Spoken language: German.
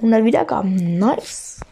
100 Wiedergaben. Nice.